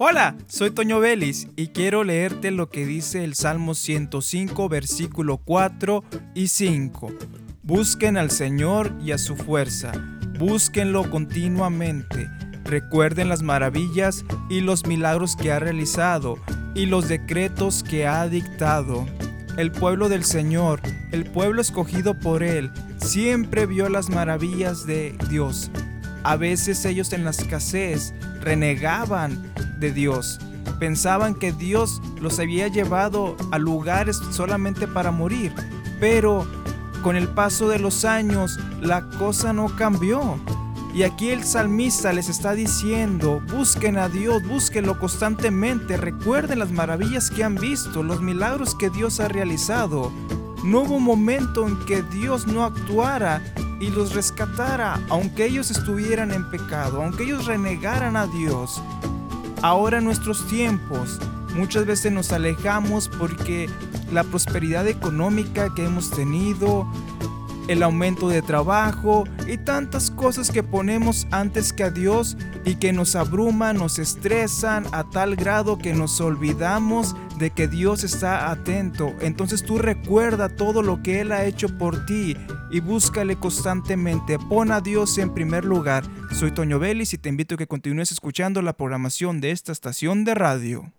Hola, soy Toño Vélez y quiero leerte lo que dice el Salmo 105, versículo 4 y 5. Busquen al Señor y a su fuerza, búsquenlo continuamente, recuerden las maravillas y los milagros que ha realizado y los decretos que ha dictado. El pueblo del Señor, el pueblo escogido por Él, siempre vio las maravillas de Dios. A veces ellos en la escasez renegaban de Dios. Pensaban que Dios los había llevado a lugares solamente para morir. Pero con el paso de los años la cosa no cambió. Y aquí el salmista les está diciendo, busquen a Dios, búsquenlo constantemente, recuerden las maravillas que han visto, los milagros que Dios ha realizado. No hubo momento en que Dios no actuara y los rescatara, aunque ellos estuvieran en pecado, aunque ellos renegaran a Dios. Ahora en nuestros tiempos. Muchas veces nos alejamos porque la prosperidad económica que hemos tenido, el aumento de trabajo y tantas cosas que ponemos antes que a Dios y que nos abruman, nos estresan a tal grado que nos olvidamos de que Dios está atento. Entonces tú recuerda todo lo que Él ha hecho por ti y búscale constantemente. Pon a Dios en primer lugar. Soy Toño Vélez y te invito a que continúes escuchando la programación de esta estación de radio.